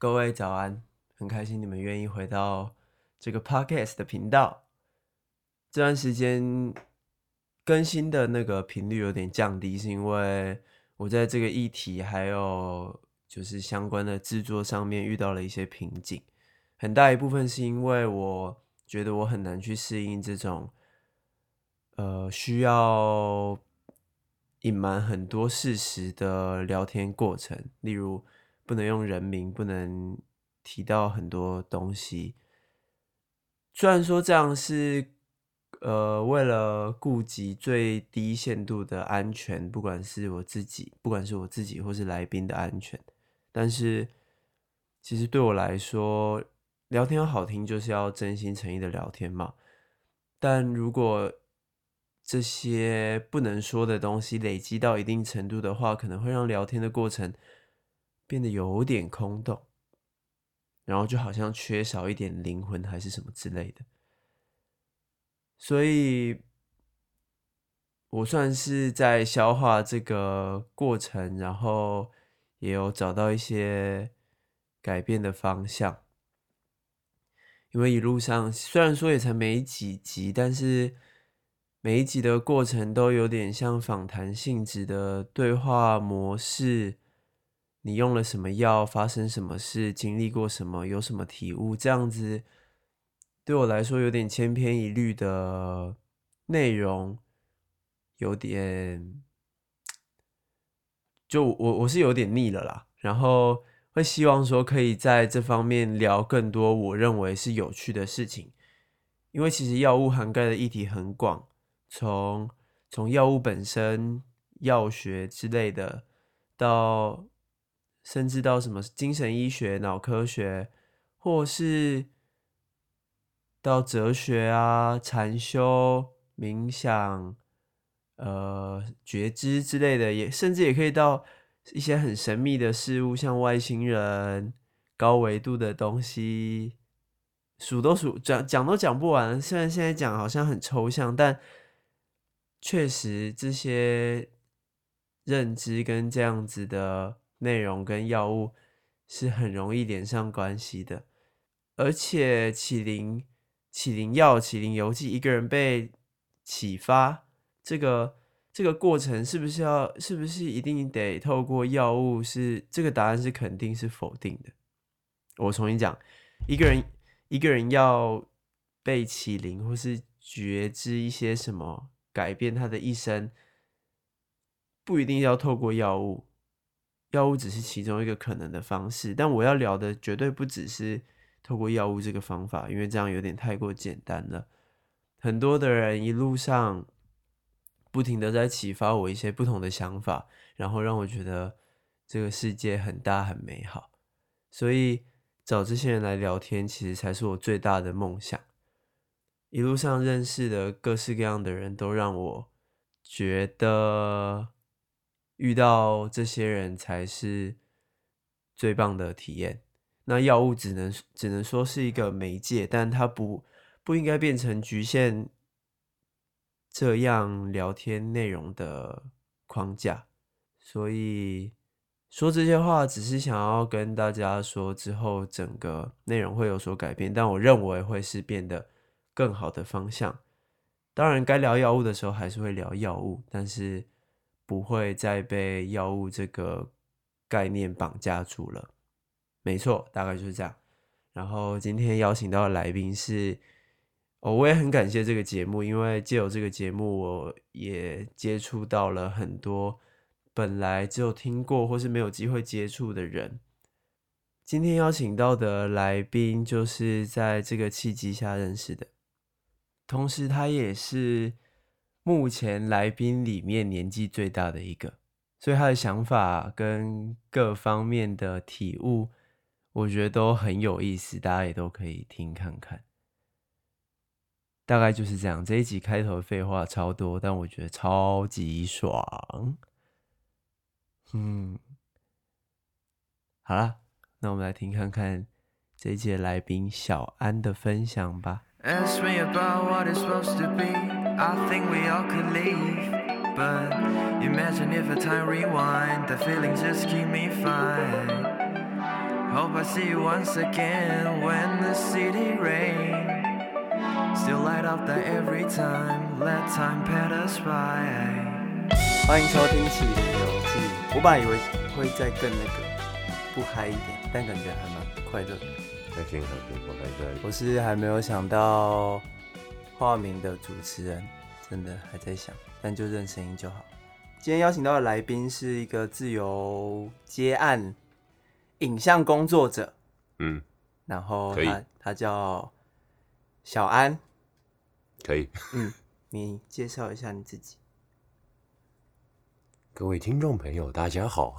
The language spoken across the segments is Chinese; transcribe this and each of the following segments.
各位早安，很开心你们愿意回到这个 podcast 的频道。这段时间更新的那个频率有点降低，是因为我在这个议题还有就是相关的制作上面遇到了一些瓶颈。很大一部分是因为我觉得我很难去适应这种呃需要隐瞒很多事实的聊天过程，例如不能用人名，不能提到很多东西。虽然说这样是呃为了顾及最低限度的安全，不管是我自己，不管是我自己或是来宾的安全，但是其实对我来说，聊天好听就是要真心诚意的聊天嘛。但如果这些不能说的东西累积到一定程度的话，可能会让聊天的过程变得有点空洞，然后就好像缺少一点灵魂还是什么之类的。所以，我算是在消化这个过程，然后也有找到一些改变的方向。因为一路上虽然说也才没几集，但是。每一集的过程都有点像访谈性质的对话模式。你用了什么药？发生什么事？经历过什么？有什么体悟？这样子对我来说有点千篇一律的内容，有点就我我是有点腻了啦。然后会希望说可以在这方面聊更多我认为是有趣的事情，因为其实药物涵盖的议题很广。从从药物本身、药学之类的，到甚至到什么精神医学、脑科学，或是到哲学啊、禅修、冥想、呃觉知之类的，也甚至也可以到一些很神秘的事物，像外星人、高维度的东西，数都数讲讲都讲不完。虽然现在讲好像很抽象，但确实，这些认知跟这样子的内容跟药物是很容易连上关系的，而且启灵、启灵药、启灵游记，一个人被启发，这个这个过程是不是要，是不是一定得透过药物？是这个答案是肯定是否定的。我重新讲，一个人一个人要被启灵或是觉知一些什么。改变他的一生，不一定要透过药物，药物只是其中一个可能的方式。但我要聊的绝对不只是透过药物这个方法，因为这样有点太过简单了。很多的人一路上不停的在启发我一些不同的想法，然后让我觉得这个世界很大很美好。所以找这些人来聊天，其实才是我最大的梦想。一路上认识的各式各样的人都让我觉得遇到这些人才是最棒的体验。那药物只能只能说是一个媒介，但它不不应该变成局限这样聊天内容的框架。所以说这些话只是想要跟大家说，之后整个内容会有所改变，但我认为会是变得。更好的方向，当然该聊药物的时候还是会聊药物，但是不会再被药物这个概念绑架住了。没错，大概就是这样。然后今天邀请到的来宾是，哦，我也很感谢这个节目，因为借由这个节目，我也接触到了很多本来只有听过或是没有机会接触的人。今天邀请到的来宾就是在这个契机下认识的。同时，他也是目前来宾里面年纪最大的一个，所以他的想法跟各方面的体悟，我觉得都很有意思，大家也都可以听看看。大概就是这样，这一集开头废话超多，但我觉得超级爽。嗯，好啦，那我们来听看看这一集的来宾小安的分享吧。I think we all could leave, but imagine if a time rewind, the feelings just keep me fine. Hope I see you once again when the city rain still light up there every time let time pass us by 欢迎收听《启灵游记》。我本来以为会再更那个不嗨一点，但感觉还蛮快乐的。开心开心，我还在。我是还没有想到 化名的主持人，真的还在想，但就认声音就好。今天邀请到的来宾是一个自由接案影像工作者，嗯，然后他他叫小安，可以，嗯，你介绍一下你自己。各位听众朋友，大家好，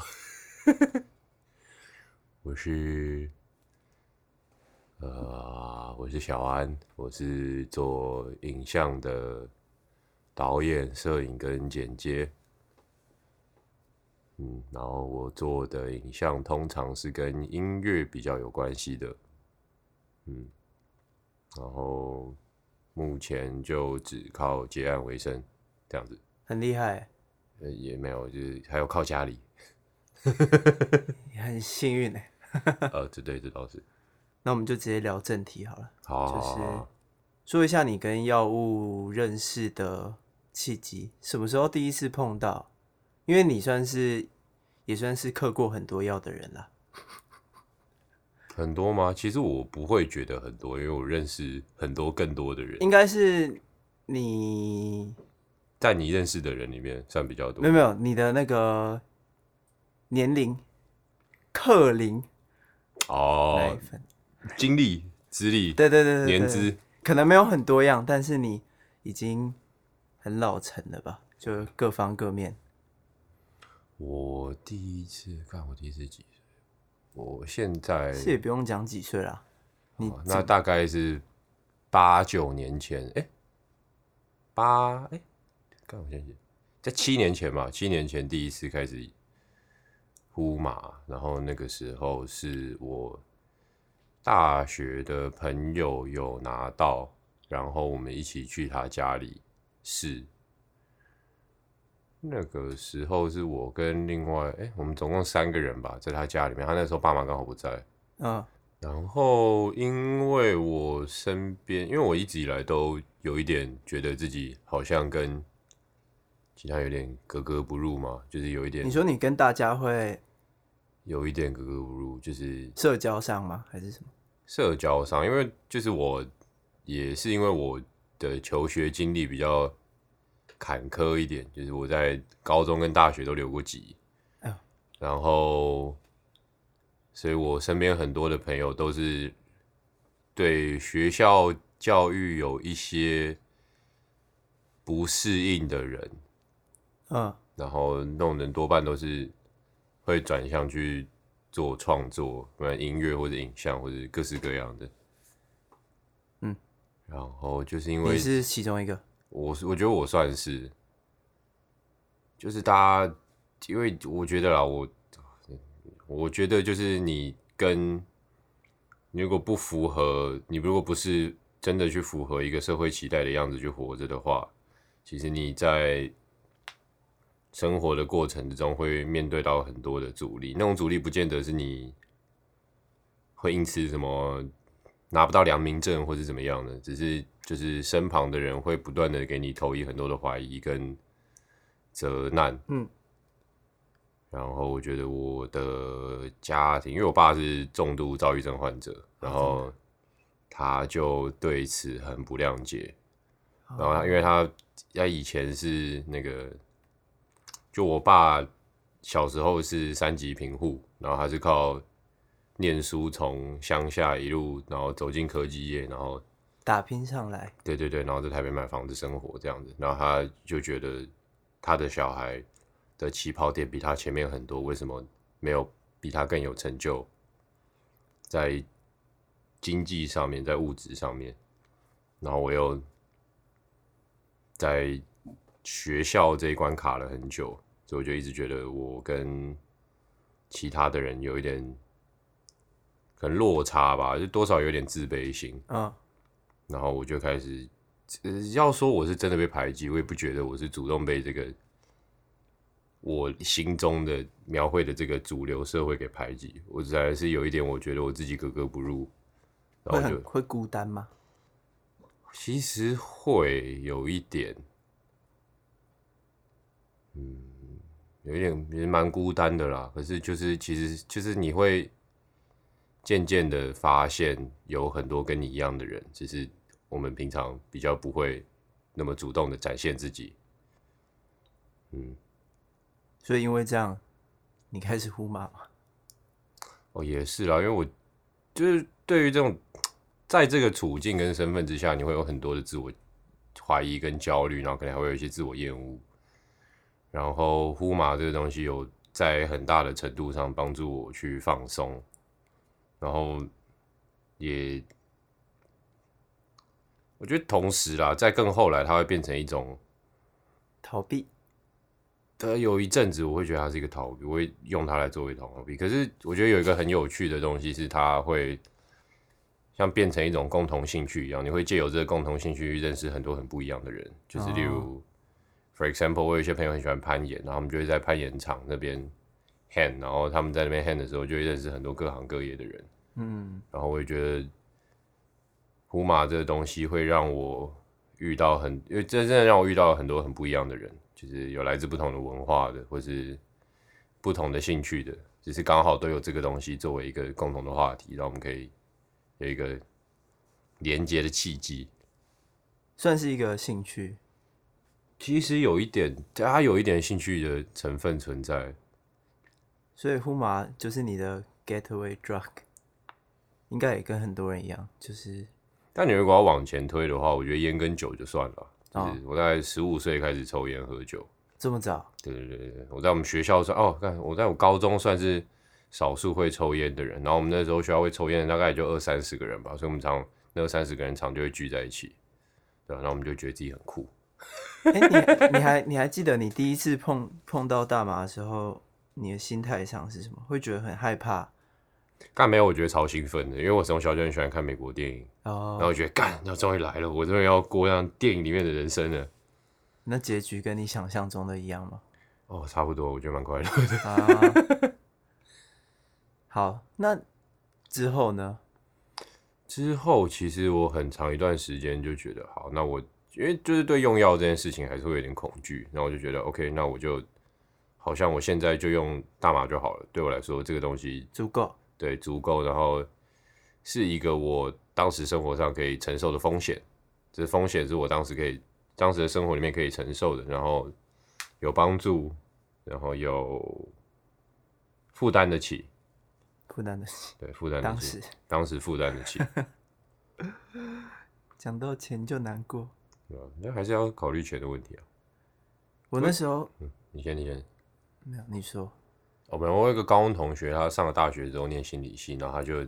我是呃，我是小安，我是做影像的导演、摄影跟剪接。嗯，然后我做的影像通常是跟音乐比较有关系的，嗯，然后目前就只靠接案为生，这样子。很厉害。呃，也没有，就是还有靠家里。你 很幸运呢。呃，这对，这倒是。那我们就直接聊正题好了。好，好，好，就是说一下你跟药物认识的契机，什么时候第一次碰到？因为你算是也算是嗑过很多药的人了，很多吗？其实我不会觉得很多，因为我认识很多更多的人。应该是你在你认识的人里面算比较多。没有没有，你的那个年龄、克龄哦，经历、资历，对对对对，年资。可能没有很多样，但是你已经很老成了吧？就各方各面。我第一次看，我第一次几岁？我现在是也不用讲几岁啦，你、哦、那大概是八九年前，哎、欸，八？哎，看、欸、我先在七年前嘛，七年前第一次开始呼马，然后那个时候是我大学的朋友有拿到，然后我们一起去他家里试。那个时候是我跟另外哎、欸，我们总共三个人吧，在他家里面。他那时候爸妈刚好不在，嗯。然后因为我身边，因为我一直以来都有一点觉得自己好像跟其他有点格格不入嘛，就是有一点。你说你跟大家会有一点格格不入，就是社交上吗？还是什么？社交上，因为就是我也是因为我的求学经历比较。坎坷一点，就是我在高中跟大学都留过级，然后，所以我身边很多的朋友都是对学校教育有一些不适应的人，嗯，然后那种人多半都是会转向去做创作，不然音乐或者影像或者各式各样的，嗯，然后就是因为你是其中一个。我我觉得我算是，就是大家，因为我觉得啦，我我觉得就是你跟你如果不符合，你如果不是真的去符合一个社会期待的样子去活着的话，其实你在生活的过程之中会面对到很多的阻力，那种阻力不见得是你会因此什么拿不到良民证或是怎么样的，只是。就是身旁的人会不断的给你投以很多的怀疑跟责难，嗯，然后我觉得我的家庭，因为我爸是重度躁郁症患者，然后他就对此很不谅解，然后他因为他他以前是那个，就我爸小时候是三级贫户，然后他是靠念书从乡下一路，然后走进科技业，然后。打拼上来，对对对，然后在台北买房子生活这样子，然后他就觉得他的小孩的起跑点比他前面很多，为什么没有比他更有成就？在经济上面，在物质上面，然后我又在学校这一关卡了很久，所以我就一直觉得我跟其他的人有一点可能落差吧，就多少有点自卑心啊。然后我就开始，呃，要说我是真的被排挤，我也不觉得我是主动被这个我心中的描绘的这个主流社会给排挤，我实在是有一点，我觉得我自己格格不入，然后就会孤单吗？其实会有一点，嗯，有一点也蛮孤单的啦。可是就是其实就是你会渐渐的发现有很多跟你一样的人，只是我们平常比较不会那么主动的展现自己，嗯。所以因为这样，你开始呼骂吗？哦，也是啦，因为我就是对于这种，在这个处境跟身份之下，你会有很多的自我怀疑跟焦虑，然后可能还会有一些自我厌恶。然后呼麻这个东西有在很大的程度上帮助我去放松，然后也我觉得同时啦，在更后来，它会变成一种逃避。呃，有一阵子我会觉得它是一个逃避，我会用它来作为逃避。可是我觉得有一个很有趣的东西是，它会像变成一种共同兴趣一样，你会借由这个共同兴趣去认识很多很不一样的人。就是例如、oh.，for example，我有一些朋友很喜欢攀岩，然后他们就会在攀岩场那边 hand，然后他们在那边 hand 的时候，就会认识很多各行各业的人。嗯，然后我也觉得呼马这个东西会让我遇到很，因为真正让我遇到了很多很不一样的人。就是有来自不同的文化的，或是不同的兴趣的，只是刚好都有这个东西作为一个共同的话题，让我们可以有一个连接的契机，算是一个兴趣。其实有一点，它有一点兴趣的成分存在。所以呼麻就是你的 getaway drug，应该也跟很多人一样，就是。但你如果要往前推的话，我觉得烟跟酒就算了。就是我大概十五岁开始抽烟喝酒，这么早？对对对对，我在我们学校算哦，看我在我高中算是少数会抽烟的人，然后我们那时候学校会抽烟大概也就二三十个人吧，所以我们常那二三十个人常就会聚在一起，对，然后我们就觉得自己很酷。哎、欸，你你还你还记得你第一次碰碰到大麻的时候，你的心态上是什么？会觉得很害怕？干没有，我觉得超兴奋的，因为我从小就很喜欢看美国电影，oh. 然后我觉得干，那终于来了，我终于要过上电影里面的人生了。那结局跟你想象中的一样吗？哦，oh, 差不多，我觉得蛮快乐的。啊，好，那之后呢？之后其实我很长一段时间就觉得，好，那我因为就是对用药这件事情还是会有点恐惧，然后我就觉得，OK，那我就好像我现在就用大麻就好了，对我来说这个东西足够。对，足够，然后是一个我当时生活上可以承受的风险，这风险是我当时可以，当时的生活里面可以承受的，然后有帮助，然后有负担得起，负担得起，对，负担得起，当时，当时负担得起，讲到钱就难过，对吧？那还是要考虑钱的问题啊。我那时候，嗯，你先，你先，没有，你说。我们我有一个高中同学，他上了大学之后念心理系，然后他就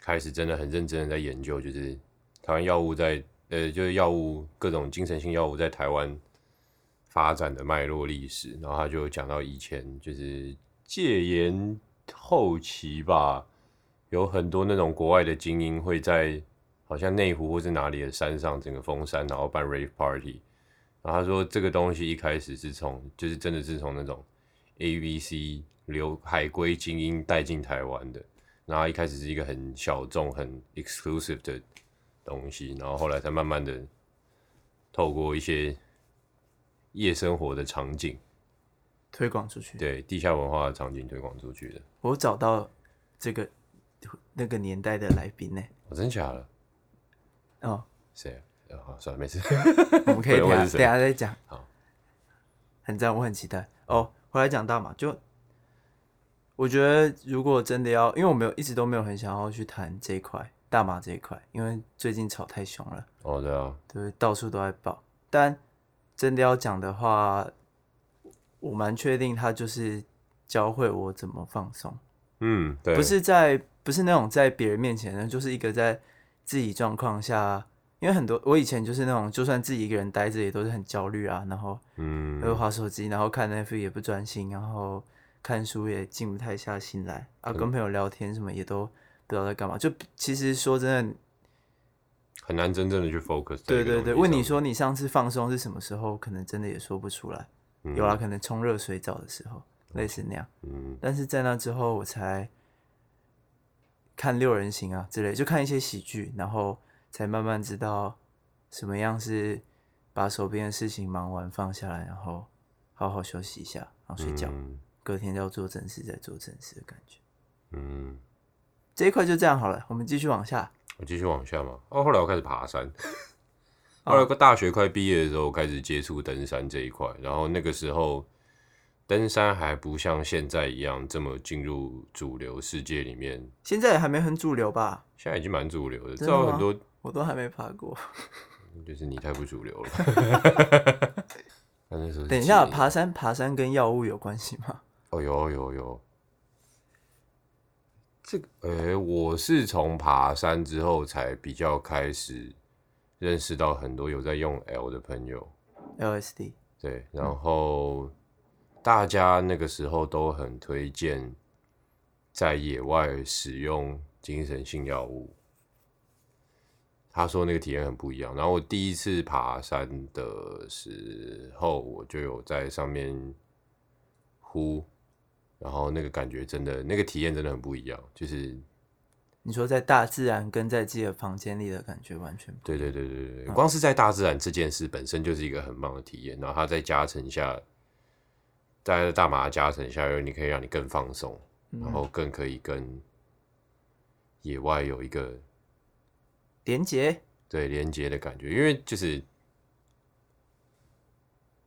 开始真的很认真的在研究，就是台湾药物在呃，就是药物各种精神性药物在台湾发展的脉络历史，然后他就讲到以前就是戒严后期吧，有很多那种国外的精英会在好像内湖或是哪里的山上整个封山，然后办 rave party，然后他说这个东西一开始是从就是真的是从那种。A、B、C 流海归精英带进台湾的，然后一开始是一个很小众、很 exclusive 的东西，然后后来才慢慢的透过一些夜生活的场景推广出去，对地下文化的场景推广出去的。我找到这个那个年代的来宾呢？我、哦、真假的？哦，谁？啊，好，算了，没事，我们可以 等下等下再讲。好，很赞，我很期待哦。回来讲大麻，就我觉得如果真的要，因为我没有一直都没有很想要去谈这一块大麻这一块，因为最近炒太凶了。哦，对啊，对，到处都在爆。但真的要讲的话，我蛮确定他就是教会我怎么放松。嗯，对，不是在不是那种在别人面前呢，就是一个在自己状况下。因为很多我以前就是那种，就算自己一个人待着也都是很焦虑啊，然后嗯，又滑手机，然后看 Netflix 也不专心，然后看书也静不太下心来啊，跟朋友聊天什么也都不知道在干嘛。就其实说真的，很难真正的去 focus。对对对，问你说你上次放松是什么时候，可能真的也说不出来。嗯、有啦，可能冲热水澡的时候，嗯、类似那样。嗯，但是在那之后，我才看六人行啊之类，就看一些喜剧，然后才慢慢知道什么样是把手边的事情忙完放下来，然后好好休息一下，然后睡觉，嗯、隔天要做正事再做正事的感觉。嗯，这一块就这样好了，我们继续往下。我继续往下嘛。哦，后来我开始爬山。后来，大学快毕业的时候，开始接触登山这一块。然后那个时候，登山还不像现在一样这么进入主流世界里面。现在还没很主流吧？现在已经蛮主流的，知道很多。我都还没爬过。就是你太不主流了。等一下，爬山爬山跟药物有关系吗？哦，有有有。这个，哎、欸，我是从爬山之后才比较开始。认识到很多有在用 L 的朋友，LSD 对，然后大家那个时候都很推荐在野外使用精神性药物。他说那个体验很不一样。然后我第一次爬山的时候，我就有在上面呼，然后那个感觉真的，那个体验真的很不一样，就是。你说在大自然跟在自己的房间里的感觉完全不一样。对对对对对，光是在大自然这件事本身就是一个很棒的体验，然后它再加成下，在大麻加成下，你可以让你更放松，然后更可以跟野外有一个连接，对连接的感觉，因为就是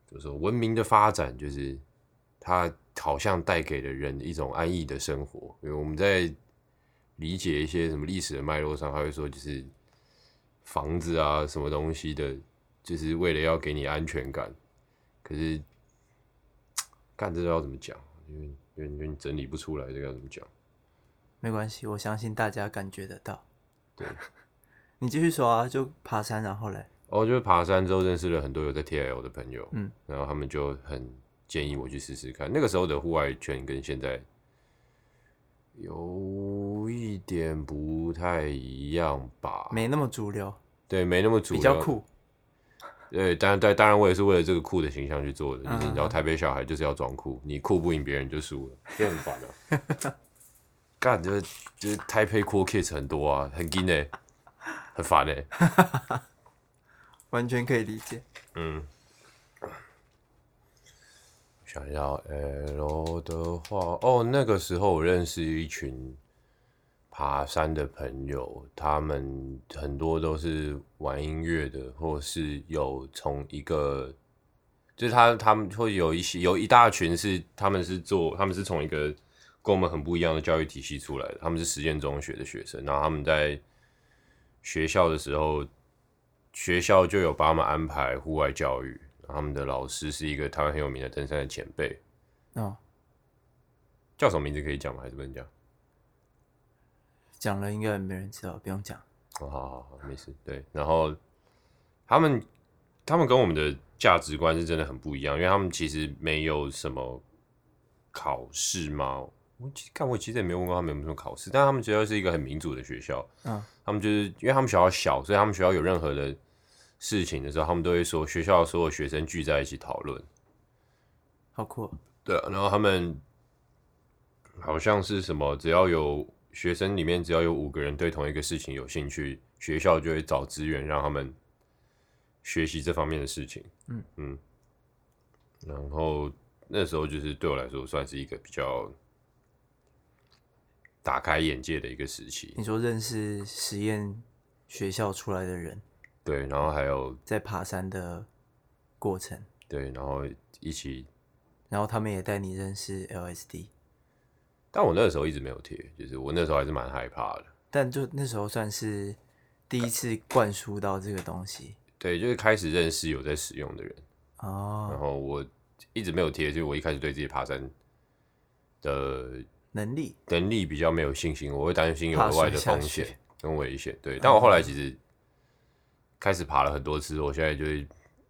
就是说文明的发展，就是它好像带给了人一种安逸的生活，因为我们在。理解一些什么历史的脉络上，他会说就是房子啊，什么东西的，就是为了要给你安全感。可是干这个要怎么讲？因为因为因为你整理不出来，这个要怎么讲？没关系，我相信大家感觉得到。对，你继续说啊，就爬山，然后嘞？哦，就是爬山之后认识了很多有在 TL 的朋友，嗯，然后他们就很建议我去试试看。那个时候的户外圈跟现在。有一点不太一样吧，没那么主流，对，没那么主流，比较酷，对，当然，当当然，我也是为了这个酷的形象去做的。就是你知道，台北小孩就是要装酷，你酷不赢别人就输了，就很烦啊。干，就是就是台北 cool kids 很多啊，很硬哎，很烦哎，完全可以理解，嗯。想要 L 的话，哦，那个时候我认识一群爬山的朋友，他们很多都是玩音乐的，或是有从一个，就是他他们会有一些有一大群是他们是做，他们是从一个跟我们很不一样的教育体系出来的，他们是实验中学的学生，然后他们在学校的时候，学校就有把他们安排户外教育。他们的老师是一个台湾很有名的登山的前辈，哦，叫什么名字可以讲吗？还是不能讲？讲了应该没人知道，不用讲。哦，好好好，没事。对，然后他们他们跟我们的价值观是真的很不一样，因为他们其实没有什么考试嘛。我其实看我其实也没有问过他们有没有什么考试，但他们学校是一个很民主的学校。嗯，他们就是因为他们学校小，所以他们学校有任何的。事情的时候，他们都会说学校所有学生聚在一起讨论，好酷。对啊，然后他们好像是什么，只要有学生里面只要有五个人对同一个事情有兴趣，学校就会找资源让他们学习这方面的事情。嗯嗯。然后那时候就是对我来说算是一个比较打开眼界的一个时期。你说认识实验学校出来的人。对，然后还有在爬山的过程。对，然后一起，然后他们也带你认识 LSD。但我那个时候一直没有贴，就是我那时候还是蛮害怕的。但就那时候算是第一次灌输到这个东西。对，就是开始认识有在使用的人。哦。然后我一直没有贴，就是我一开始对自己爬山的能力能力比较没有信心，我会担心有额外的风险 跟危险。对，但我后来其实。开始爬了很多次，我现在就是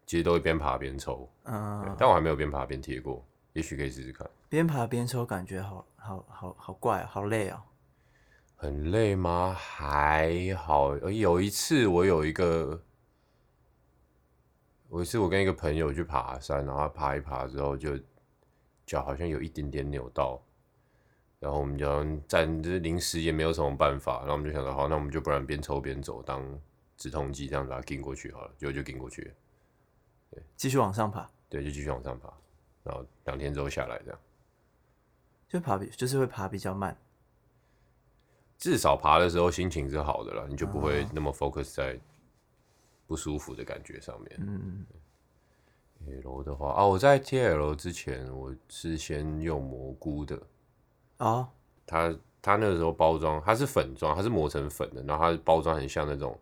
其实都会边爬边抽，嗯，但我还没有边爬边贴过，也许可以试试看。边爬边抽感觉好好好好怪，好累哦。很累吗？还好。有一次我有一个，有一次我跟一个朋友去爬山，然后他爬一爬之后就脚好像有一点点扭到，然后我们就暂时临时也没有什么办法，然后我们就想到好，那我们就不然边抽边走当止痛剂，这样把它顶过去好了，结果就顶过去了，对，继续往上爬，对，就继续往上爬，然后两天之后下来这样，就爬比就是会爬比较慢。至少爬的时候心情是好的了，你就不会那么 focus 在不舒服的感觉上面。嗯，L 的话啊，我在 T L 之前，我是先用蘑菇的。哦，它它那个时候包装，它是粉状，它是磨成粉的，然后它包装很像那种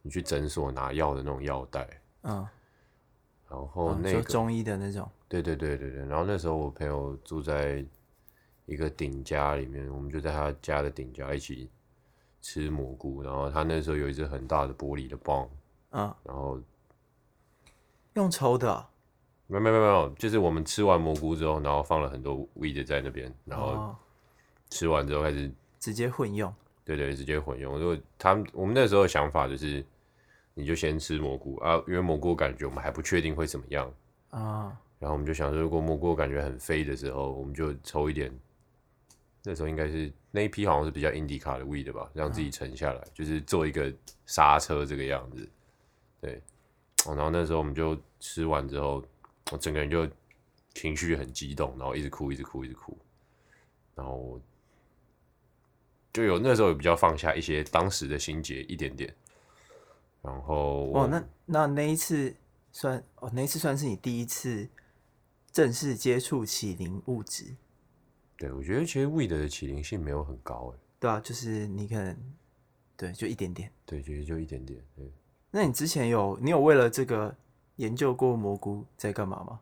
你去诊所拿药的那种药袋。嗯，然后那个中医的那种。对对对对对，然后那时候我朋友住在。一个顶家里面，我们就在他家的顶家一起吃蘑菇。然后他那时候有一只很大的玻璃的棒，嗯，然后用抽的、啊，没有没有没有，就是我们吃完蘑菇之后，然后放了很多 weed 在那边，然后吃完之后开始直接混用，对对，直接混用。如果他们我们那时候的想法就是，你就先吃蘑菇啊，因为蘑菇感觉我们还不确定会怎么样啊，然后我们就想说，如果蘑菇感觉很飞的时候，我们就抽一点。那时候应该是那一批好像是比较 indie 卡的 weed 吧，让自己沉下来，嗯、就是做一个刹车这个样子。对，然后那时候我们就吃完之后，我整个人就情绪很激动，然后一直哭，一直哭，一直哭。然后就有那时候也比较放下一些当时的心结一点点。然后哦，那那那一次算哦，那一次算是你第一次正式接触起灵物质。对，我觉得其实 weed 的起灵性没有很高哎。对啊，就是你可能对，就一点点。对，其实就一点点。对。那你之前有你有为了这个研究过蘑菇在干嘛吗？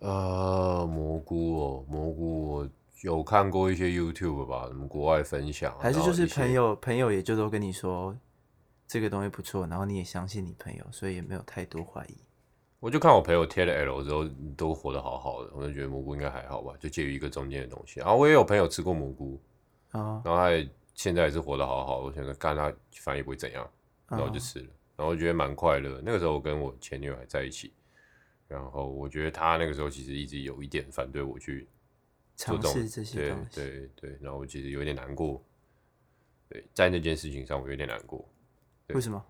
呃，蘑菇哦，蘑菇我有看过一些 YouTube 吧，什么国外分享，还是就是朋友朋友也就都跟你说这个东西不错，然后你也相信你朋友，所以也没有太多怀疑。我就看我朋友贴了 L 之后，都活得好好的，我就觉得蘑菇应该还好吧，就介于一个中间的东西。然后我也有朋友吃过蘑菇，啊，然后他也现在也是活得好好的，我想着干他反正也不会怎样，然后我就吃了，然后我觉得蛮快乐。那个时候我跟我前女友还在一起，然后我觉得他那个时候其实一直有一点反对我去尝试这些东西，对对对，然后我其实有点难过，对，在那件事情上我有点难过。为什么？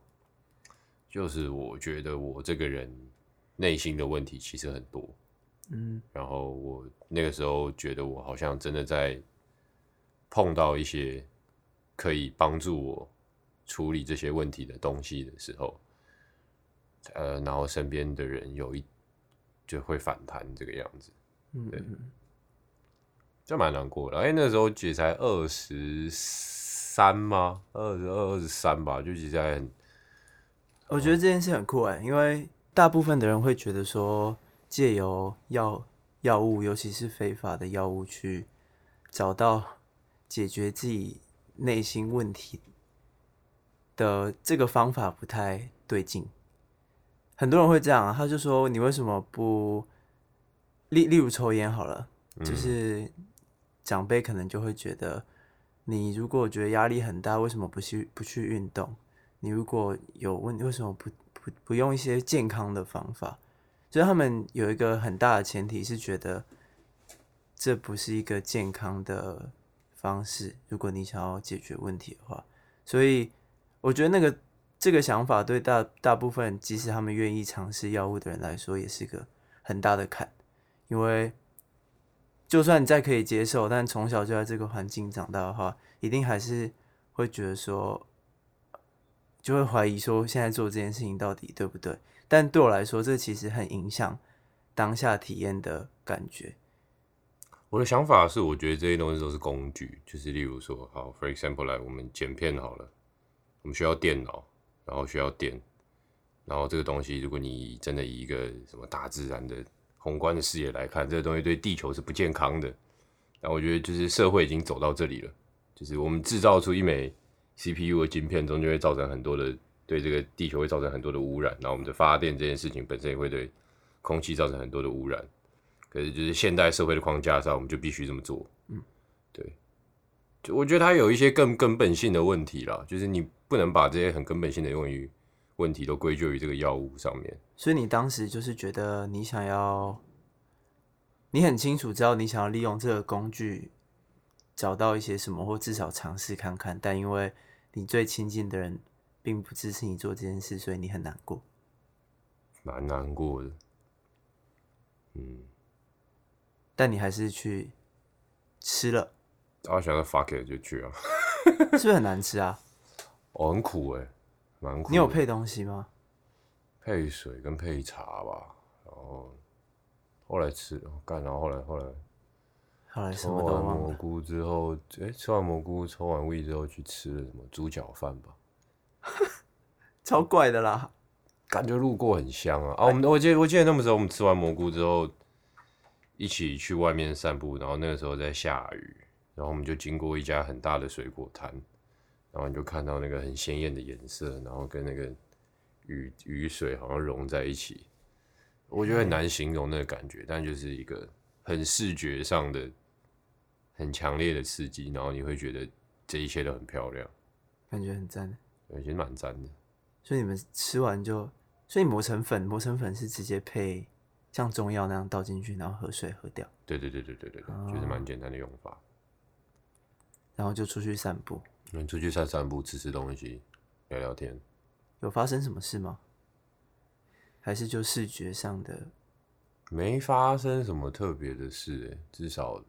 就是我觉得我这个人。内心的问题其实很多，嗯，然后我那个时候觉得我好像真的在碰到一些可以帮助我处理这些问题的东西的时候，呃，然后身边的人有一就会反弹这个样子，嗯，对，就蛮难过的。哎，那时候姐才二十三吗？二十二、二十三吧，就其实还很，我觉得这件事很酷哎，因为。大部分的人会觉得说，借由药药物，尤其是非法的药物，去找到解决自己内心问题的这个方法不太对劲。很多人会这样啊，他就说：“你为什么不例例如抽烟好了？就是长辈可能就会觉得，你如果觉得压力很大，为什么不去不去运动？你如果有问题，为什么不？”不不用一些健康的方法，所以他们有一个很大的前提是觉得这不是一个健康的方式。如果你想要解决问题的话，所以我觉得那个这个想法对大大部分即使他们愿意尝试药物的人来说，也是个很大的坎。因为就算你再可以接受，但从小就在这个环境长大的话，一定还是会觉得说。就会怀疑说，现在做这件事情到底对不对？但对我来说，这其实很影响当下体验的感觉。我的想法是，我觉得这些东西都是工具，就是例如说，好，for example，来我们剪片好了，我们需要电脑，然后需要电，然后这个东西，如果你真的以一个什么大自然的宏观的视野来看，这个东西对地球是不健康的。那我觉得，就是社会已经走到这里了，就是我们制造出一枚。CPU 的晶片中就会造成很多的对这个地球会造成很多的污染，然后我们的发电这件事情本身也会对空气造成很多的污染。可是就是现代社会的框架上，我们就必须这么做。嗯，对。就我觉得它有一些更根本性的问题啦，就是你不能把这些很根本性的用于问题都归咎于这个药物上面。所以你当时就是觉得你想要，你很清楚知道你想要利用这个工具找到一些什么，或至少尝试看看。但因为你最亲近的人并不支持你做这件事，所以你很难过，蛮难过的。嗯，但你还是去吃了。我想到 fuck it 就去啊，是不是很难吃啊？哦，很苦哎，蛮苦。你有配东西吗？配水跟配茶吧，然后后来吃干，然后后来后来后来抽完蘑菇之后，哎、欸，吃完蘑菇抽完胃之后去吃了什么猪脚饭吧，超怪的啦，感觉路过很香啊啊！我们我记得我记得那个时候我们吃完蘑菇之后，一起去外面散步，然后那个时候在下雨，然后我们就经过一家很大的水果摊，然后你就看到那个很鲜艳的颜色，然后跟那个。雨雨水好像融在一起，我觉得很难形容那个感觉，但就是一个很视觉上的、很强烈的刺激，然后你会觉得这一切都很漂亮，感觉很赞，对，其实蛮赞的。所以你们吃完就，所以磨成粉，磨成粉是直接配像中药那样倒进去，然后喝水喝掉。对对对对对对，哦、就是蛮简单的用法。然后就出去散步，你出去散散步，吃吃东西，聊聊天。有发生什么事吗？还是就视觉上的？没发生什么特别的事，哎，至少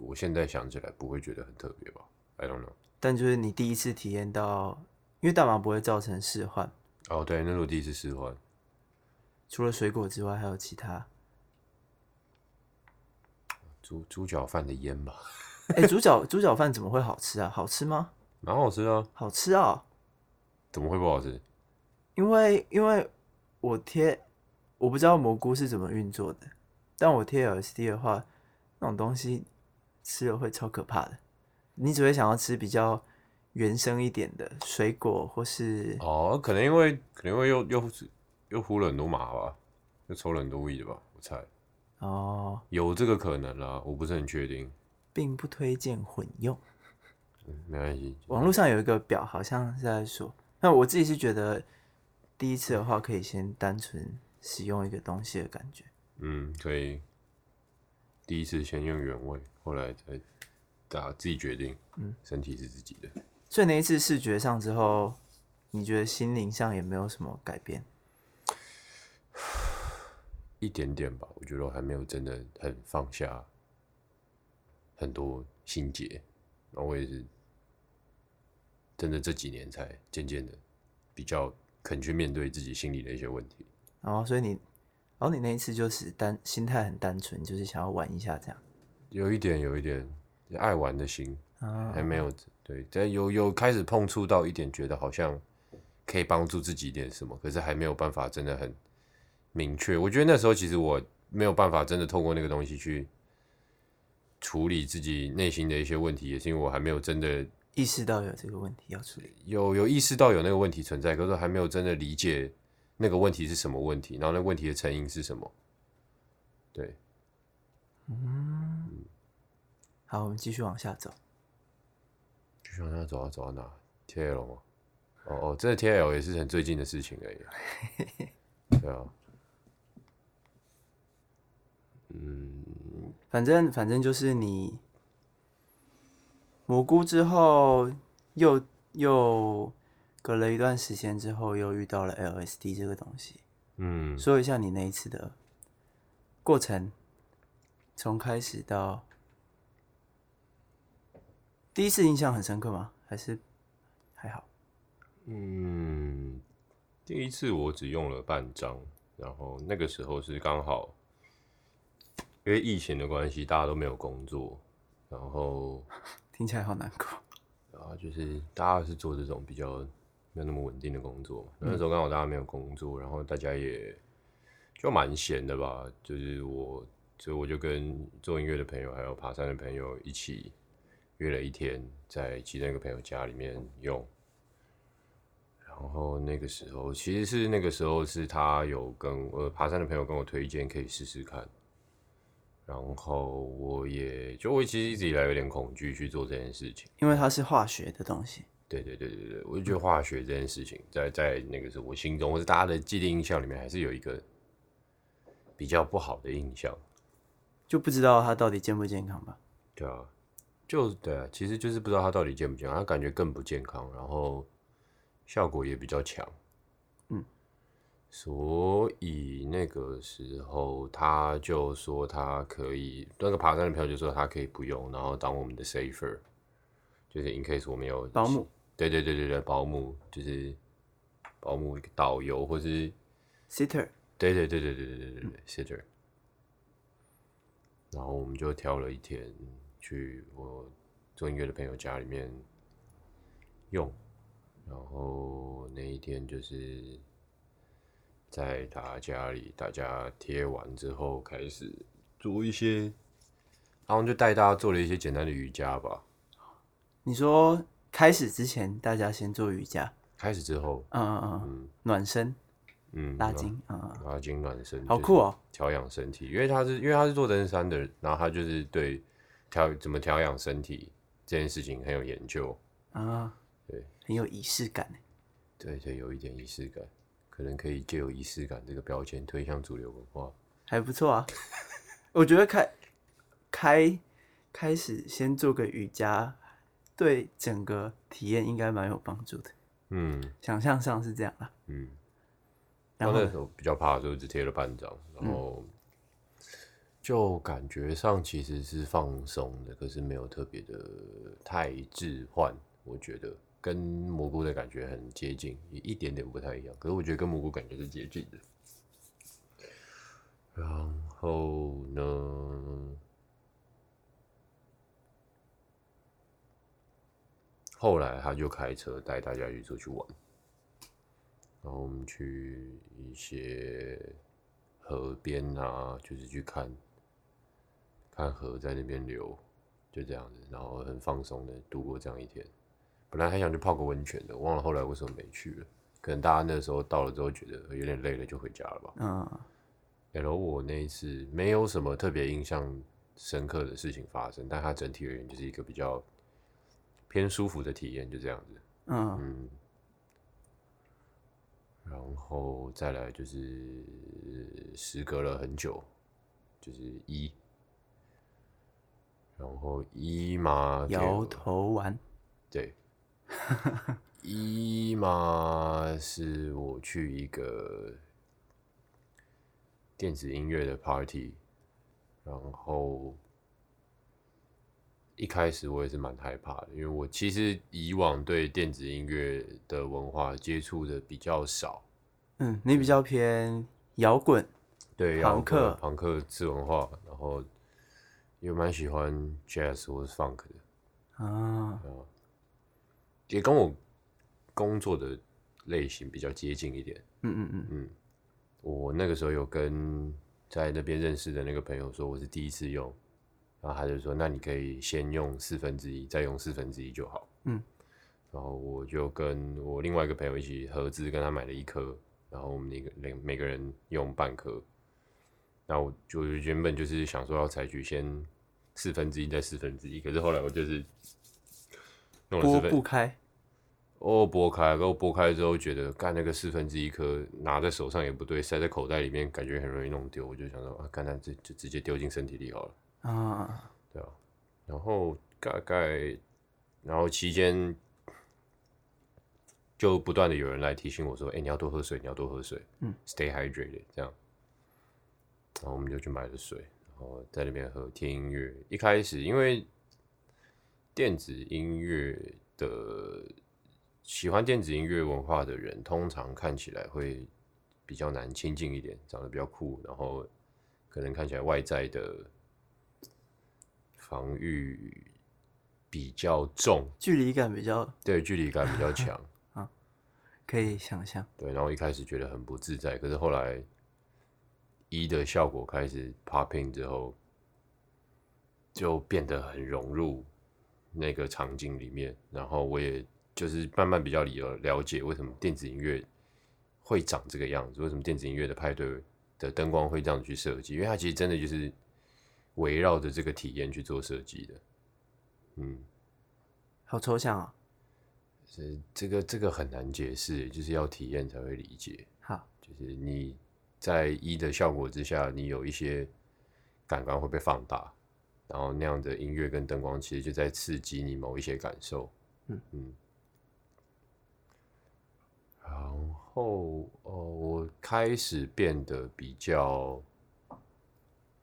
我现在想起来不会觉得很特别吧？I don't know。但就是你第一次体验到，因为大麻不会造成释幻。哦，对，那是我第一次释幻。除了水果之外，还有其他？猪猪脚饭的烟吧？哎、欸，猪脚猪脚饭怎么会好吃啊？好吃吗？蛮好吃啊，好吃啊。怎么会不好吃？因为因为我贴，我不知道蘑菇是怎么运作的，但我贴 LSD 的话，那种东西吃了会超可怕的。你只会想要吃比较原生一点的水果，或是哦，可能因为可能因为又又又呼了很多麻吧，又抽了很多 weed 吧，我猜。哦，有这个可能啦，我不是很确定，并不推荐混用。嗯，没关系。网络上有一个表，好像是在说。那我自己是觉得，第一次的话可以先单纯使用一个东西的感觉。嗯，可以。第一次先用原味，后来再打自己决定。嗯，身体是自己的。所以那一次视觉上之后，你觉得心灵上也没有什么改变？一点点吧，我觉得我还没有真的很放下很多心结，然后我也是。真的这几年才渐渐的比较肯去面对自己心里的一些问题。哦，所以你，然后你那一次就是单心态很单纯，就是想要玩一下这样。有一点，有一点爱玩的心，还没有对，但有有开始碰触到一点，觉得好像可以帮助自己一点什么，可是还没有办法真的很明确。我觉得那时候其实我没有办法真的透过那个东西去处理自己内心的一些问题，也是因为我还没有真的。意识到有这个问题要处理，有有意识到有那个问题存在，可是还没有真的理解那个问题是什么问题，然后那个问题的成因是什么？对，嗯，好，我们继续往下走，继续往下走啊，走到哪？TL 吗？哦哦，这 TL 也是很最近的事情而已，对啊，嗯，反正反正就是你。蘑菇之后，又又隔了一段时间之后，又遇到了 LSD 这个东西。嗯，说一下你那一次的过程，从开始到第一次印象很深刻吗？还是还好？嗯，第一次我只用了半张，然后那个时候是刚好因为疫情的关系，大家都没有工作，然后。听起来好难过。然后就是大家是做这种比较没有那么稳定的工作，那时候刚好大家没有工作，然后大家也就蛮闲的吧。就是我，所以我就跟做音乐的朋友还有爬山的朋友一起约了一天，在其中一个朋友家里面用。然后那个时候其实是那个时候是他有跟呃爬山的朋友跟我推荐可以试试看。然后我也就我其实一直以来有点恐惧去做这件事情，因为它是化学的东西。对对对对对，我就觉得化学这件事情，在在那个是，我心中或者大家的既定印象里面，还是有一个比较不好的印象，就不知道它到底健不健康吧？对啊，就对啊，其实就是不知道它到底健不健康，它感觉更不健康，然后效果也比较强，嗯，所以那个时候他就说他可以，那个爬山的朋友就说他可以不用，然后当我们的 safer，就是 in case 我们有保姆。对对对对对，保姆就是保姆、导游或是 sitter。对对对对对对对对对，sitter。然后我们就挑了一天去我做音乐的朋友家里面用，然后那一天就是在他家里，大家贴完之后开始做一些，然后就带大家做了一些简单的瑜伽吧。你说？开始之前，大家先做瑜伽。开始之后，嗯嗯嗯，嗯暖身，嗯，拉筋，嗯，拉筋暖身，好酷哦，调养身体。因为他是，因为他是做登山的，然后他就是对调怎么调养身体这件事情很有研究啊，对，很有仪式感。对对，有一点仪式感，可能可以借由仪式感这个标签推向主流文化，还不错啊。我觉得开开开始先做个瑜伽。对整个体验应该蛮有帮助的，嗯，想象上是这样啦，嗯，然后那时候比较怕的时候只贴了半张，然后就感觉上其实是放松的，可是没有特别的太置换，我觉得。跟蘑菇的感觉很接近，也一点点不太一样，可是我觉得跟蘑菇感觉是接近的，然后呢？后来他就开车带大家一起出去玩，然后我们去一些河边啊，就是去看，看河在那边流，就这样子，然后很放松的度过这样一天。本来还想去泡个温泉的，忘了后来为什么没去了。可能大家那时候到了之后觉得有点累了，就回家了吧。嗯。然后我那一次没有什么特别印象深刻的事情发生，但它整体而言就是一个比较。偏舒服的体验就这样子，嗯，嗯，然后再来就是时隔了很久，就是一，然后一嘛摇头丸，对，一嘛是我去一个电子音乐的 party，然后。一开始我也是蛮害怕的，因为我其实以往对电子音乐的文化接触的比较少。嗯，你比较偏摇滚，对，朋克、朋克次文化，然后也蛮喜欢 jazz 或是 funk 的啊，也跟我工作的类型比较接近一点。嗯嗯嗯嗯，我那个时候有跟在那边认识的那个朋友说，我是第一次用。然后他就说：“那你可以先用四分之一，再用四分之一就好。”嗯，然后我就跟我另外一个朋友一起合资，跟他买了一颗，然后我们那个每每个人用半颗。然后我就原本就是想说要采取先四分之一再四分之一，可是后来我就是弄了四分，不开，哦，剥开，然后剥开之后觉得干那个四分之一颗拿在手上也不对，塞在口袋里面感觉很容易弄丢，我就想说啊，干那这就直接丢进身体里好了。啊，对啊，然后大概，然后期间就不断的有人来提醒我说：“哎，你要多喝水，你要多喝水，嗯，stay hydrated。”这样，然后我们就去买了水，然后在那边喝，听音乐。一开始因为电子音乐的喜欢电子音乐文化的人，通常看起来会比较难亲近一点，长得比较酷，然后可能看起来外在的。防御比较重，距离感比较对，距离感比较强 啊，可以想象。对，然后一开始觉得很不自在，可是后来一的效果开始 popping 之后，就变得很融入那个场景里面。然后我也就是慢慢比较了了解为什么电子音乐会长这个样子，为什么电子音乐的派对的灯光会这样去设计，因为它其实真的就是。围绕着这个体验去做设计的，嗯，好抽象啊！是这个这个很难解释，就是要体验才会理解。好，就是你在一的效果之下，你有一些感官会被放大，然后那样的音乐跟灯光其实就在刺激你某一些感受。嗯嗯。然后哦，我开始变得比较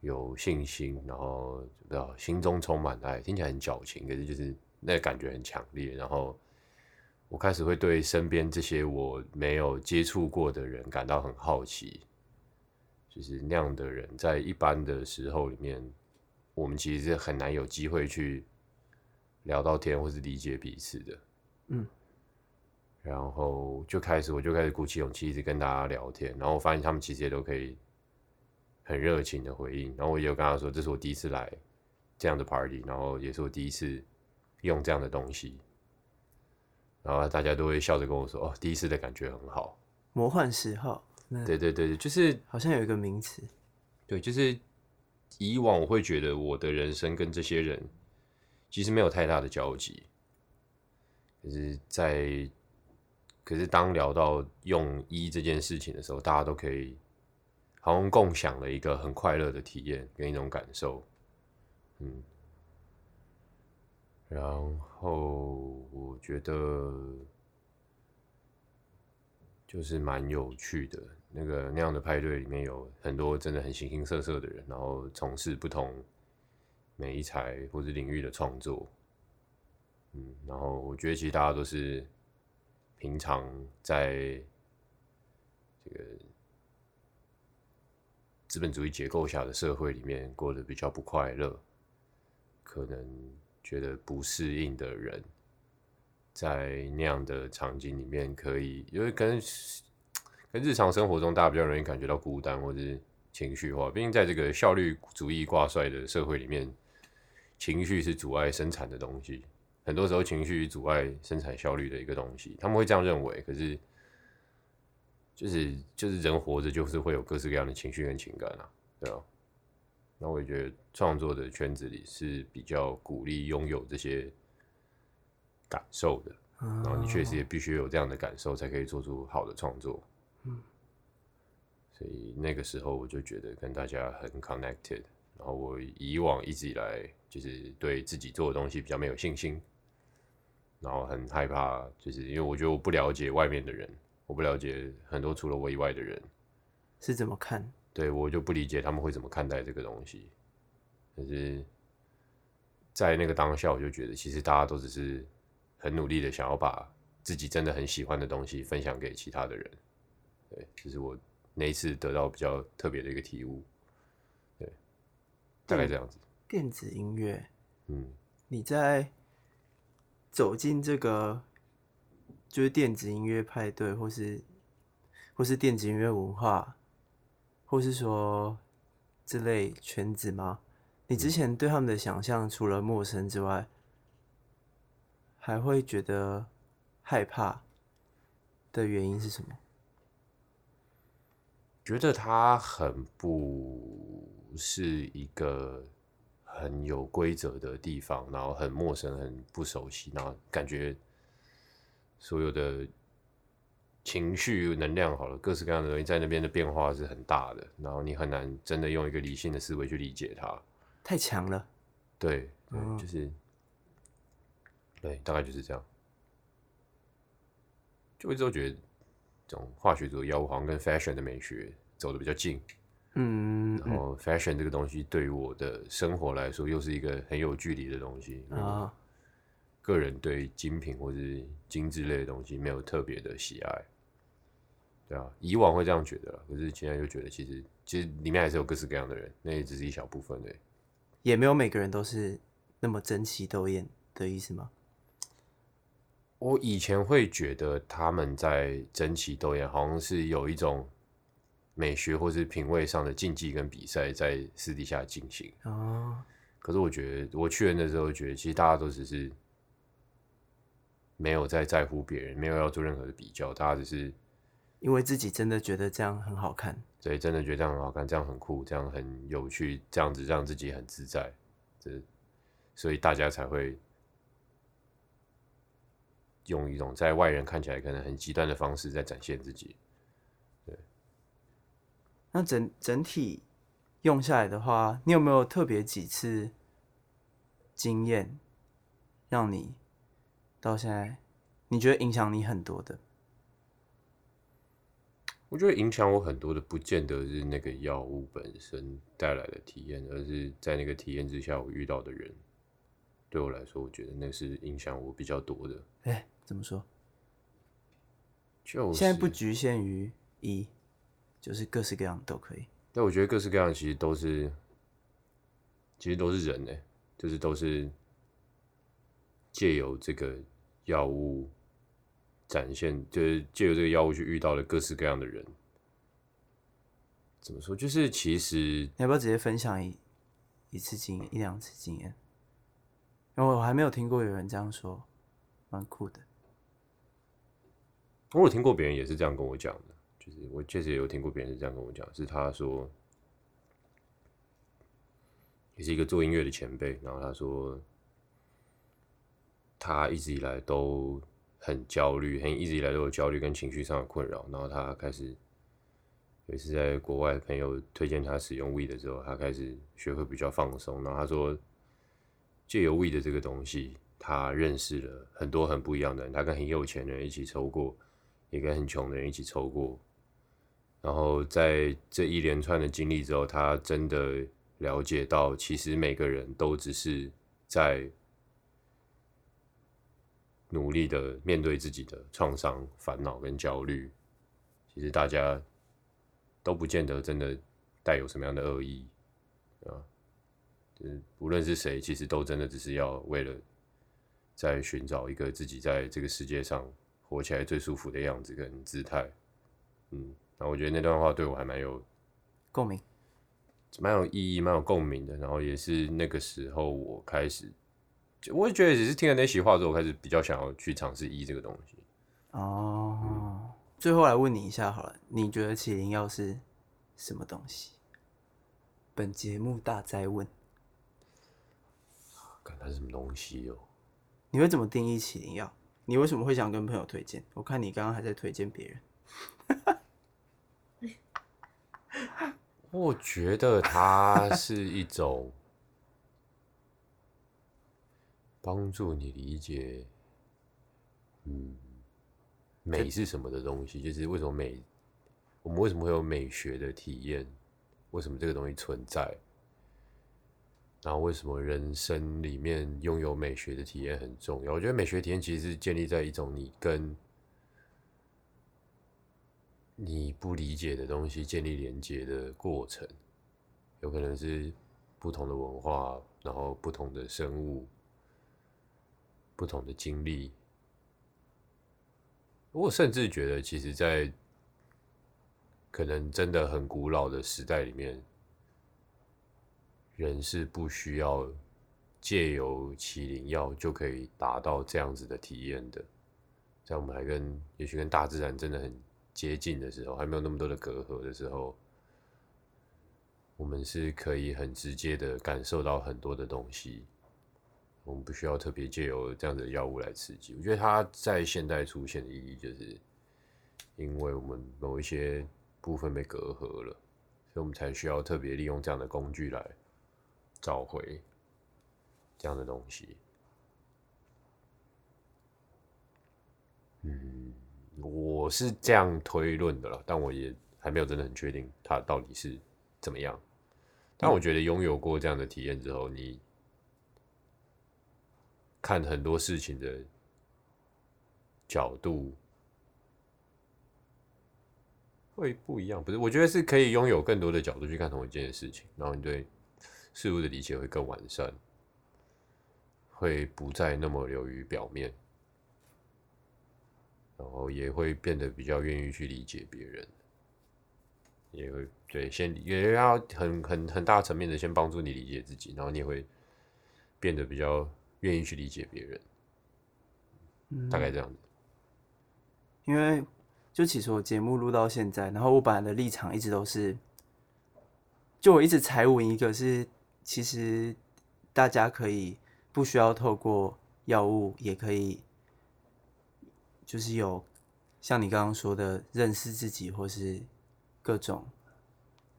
有信心，然后不知道心中充满爱，听起来很矫情，可是就是那个感觉很强烈，然后。我开始会对身边这些我没有接触过的人感到很好奇，就是那样的人，在一般的时候里面，我们其实是很难有机会去聊到天或是理解彼此的。嗯，然后就开始，我就开始鼓起勇气一直跟大家聊天，然后我发现他们其实也都可以很热情的回应，然后我也有跟他说，这是我第一次来这样的 party，然后也是我第一次用这样的东西。然后大家都会笑着跟我说：“哦，第一次的感觉很好。”魔幻十号，对对对，就是好像有一个名词。对，就是以往我会觉得我的人生跟这些人其实没有太大的交集，可是在可是当聊到用一这件事情的时候，大家都可以好像共享了一个很快乐的体验跟一种感受，嗯。然后我觉得就是蛮有趣的，那个那样的派对里面有很多真的很形形色色的人，然后从事不同媒材或者领域的创作，嗯，然后我觉得其实大家都是平常在这个资本主义结构下的社会里面过得比较不快乐，可能。觉得不适应的人，在那样的场景里面，可以因为跟跟日常生活中，大家比较容易感觉到孤单或者是情绪化。毕竟在这个效率主义挂帅的社会里面，情绪是阻碍生产的东西。很多时候，情绪阻碍生产效率的一个东西，他们会这样认为。可是，就是就是人活着，就是会有各式各样的情绪跟情感啊，对啊？那我也觉得创作的圈子里是比较鼓励拥有这些感受的，然后你确实也必须有这样的感受，才可以做出好的创作。嗯，所以那个时候我就觉得跟大家很 connected，然后我以往一直以来就是对自己做的东西比较没有信心，然后很害怕，就是因为我觉得我不了解外面的人，我不了解很多除了我以外的人是怎么看。对，我就不理解他们会怎么看待这个东西，可是，在那个当下，我就觉得其实大家都只是很努力的想要把自己真的很喜欢的东西分享给其他的人。对，这是我那一次得到比较特别的一个体悟。对，大概这样子。电子音乐，嗯，你在走进这个就是电子音乐派对，或是或是电子音乐文化。或是说这类圈子吗？你之前对他们的想象除了陌生之外，还会觉得害怕的原因是什么？觉得它很不是一个很有规则的地方，然后很陌生、很不熟悉，然后感觉所有的。情绪能量好了，各式各样的东西在那边的变化是很大的，然后你很难真的用一个理性的思维去理解它，太强了。对，对，就是，对，大概就是这样。就一直都觉得这种化学组的药物好像跟 fashion 的美学走的比较近，嗯，然后 fashion 这个东西对于我的生活来说又是一个很有距离的东西啊。个人对精品或者是精致类的东西没有特别的喜爱。对啊，以往会这样觉得，可是现在又觉得其实其实里面还是有各式各样的人，那也只是一小部分的，也没有每个人都是那么争奇斗艳的意思吗？我以前会觉得他们在争奇斗艳，好像是有一种美学或是品味上的竞技跟比赛在私底下进行。哦，可是我觉得我去的时候，觉得其实大家都只是没有在在乎别人，没有要做任何的比较，大家只是。因为自己真的觉得这样很好看，对，真的觉得这样很好看，这样很酷，这样很有趣，这样子让自己很自在，这所以大家才会用一种在外人看起来可能很极端的方式在展现自己。对，那整整体用下来的话，你有没有特别几次经验，让你到现在你觉得影响你很多的？我觉得影响我很多的，不见得是那个药物本身带来的体验，而是在那个体验之下，我遇到的人。对我来说，我觉得那是影响我比较多的。哎、欸，怎么说？就是现在不局限于一，就是各式各样都可以。但我觉得各式各样其实都是，其实都是人呢，就是都是借由这个药物。展现就是借由这个药物去遇到了各式各样的人，怎么说？就是其实你要不要直接分享一一次经验，一两次经验？因为我还没有听过有人这样说，蛮酷的。我有听过别人也是这样跟我讲的，就是我确实也有听过别人是这样跟我讲，是他说，也是一个做音乐的前辈，然后他说，他一直以来都。很焦虑，很一直以来都有焦虑跟情绪上的困扰。然后他开始有一次在国外朋友推荐他使用 We 的时候，他开始学会比较放松。然后他说，借由 We 的这个东西，他认识了很多很不一样的人。他跟很有钱的人一起抽过，也跟很穷的人一起抽过。然后在这一连串的经历之后，他真的了解到，其实每个人都只是在。努力的面对自己的创伤、烦恼跟焦虑，其实大家都不见得真的带有什么样的恶意啊。就是无论是谁，其实都真的只是要为了在寻找一个自己在这个世界上活起来最舒服的样子跟姿态。嗯，那我觉得那段话对我还蛮有共鸣，蛮有意义、蛮有共鸣的。然后也是那个时候我开始。我也觉得，只是听了那席话之后，我开始比较想要去尝试医这个东西。哦，嗯、最后来问你一下好了，你觉得麒麟药是什么东西？本节目大灾问，看它是什么东西哦？你会怎么定义麒麟药？你为什么会想跟朋友推荐？我看你刚刚还在推荐别人。我觉得它是一种。帮助你理解，嗯，美是什么的东西，就是为什么美，我们为什么会有美学的体验？为什么这个东西存在？然后为什么人生里面拥有美学的体验很重要？我觉得美学体验其实是建立在一种你跟你不理解的东西建立连接的过程，有可能是不同的文化，然后不同的生物。不同的经历，我甚至觉得，其实，在可能真的很古老的时代里面，人是不需要借由启灵药就可以达到这样子的体验的。在我们还跟也许跟大自然真的很接近的时候，还没有那么多的隔阂的时候，我们是可以很直接的感受到很多的东西。我们不需要特别借由这样的药物来刺激。我觉得它在现代出现的意义，就是因为我们某一些部分被隔阂了，所以我们才需要特别利用这样的工具来找回这样的东西。嗯，我是这样推论的了，但我也还没有真的很确定它到底是怎么样。但我觉得拥有过这样的体验之后，你。看很多事情的角度会不一样，不是？我觉得是可以拥有更多的角度去看同一件事情，然后你对事物的理解会更完善，会不再那么流于表面，然后也会变得比较愿意去理解别人，也会对先也要很很很大层面的先帮助你理解自己，然后你也会变得比较。愿意去理解别人，嗯，大概这样子。因为就其实我节目录到现在，然后我本来的立场一直都是，就我一直踩稳一个是，其实大家可以不需要透过药物，也可以就是有像你刚刚说的认识自己，或是各种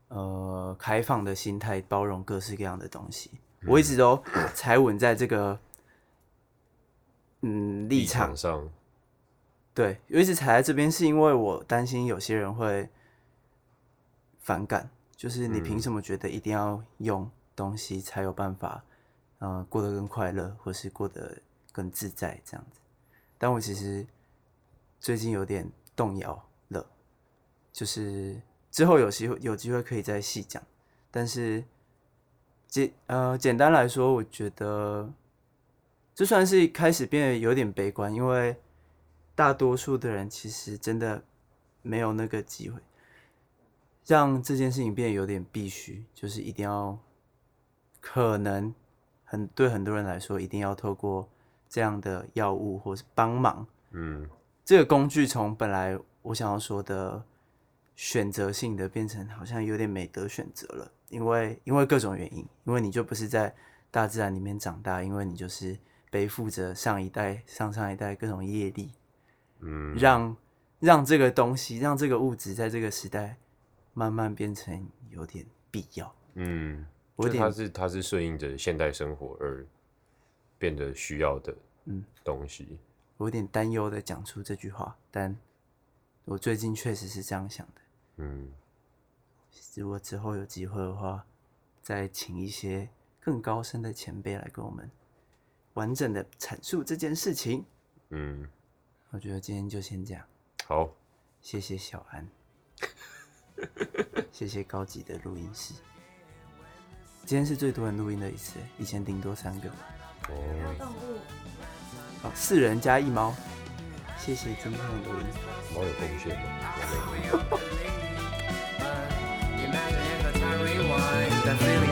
呃开放的心态，包容各式各样的东西。嗯、我一直都踩稳在这个嗯立场，上。对，我一直踩在这边，是因为我担心有些人会反感，就是你凭什么觉得一定要用东西才有办法，呃，过得更快乐，或是过得更自在这样子？但我其实最近有点动摇了，就是之后有机会有机会可以再细讲。但是简呃简单来说，我觉得这算是开始变得有点悲观，因为。大多数的人其实真的没有那个机会，让这件事情变得有点必须，就是一定要，可能很对很多人来说，一定要透过这样的药物或是帮忙，嗯，这个工具从本来我想要说的选择性的，变成好像有点没得选择了，因为因为各种原因，因为你就不是在大自然里面长大，因为你就是背负着上一代、上上一代各种业力。嗯，让让这个东西，让这个物质，在这个时代慢慢变成有点必要。嗯，我它是它是顺应着现代生活而变得需要的嗯东西。嗯、我有点担忧的讲出这句话，但我最近确实是这样想的。嗯，如果之后有机会的话，再请一些更高深的前辈来跟我们完整的阐述这件事情。嗯。我觉得今天就先这样。好，谢谢小安，谢谢高级的录音师。今天是最多人录音的一次，以前顶多三个。哦。动物。哦，四人加一猫。谢谢今天的录音。猫有贡献吗？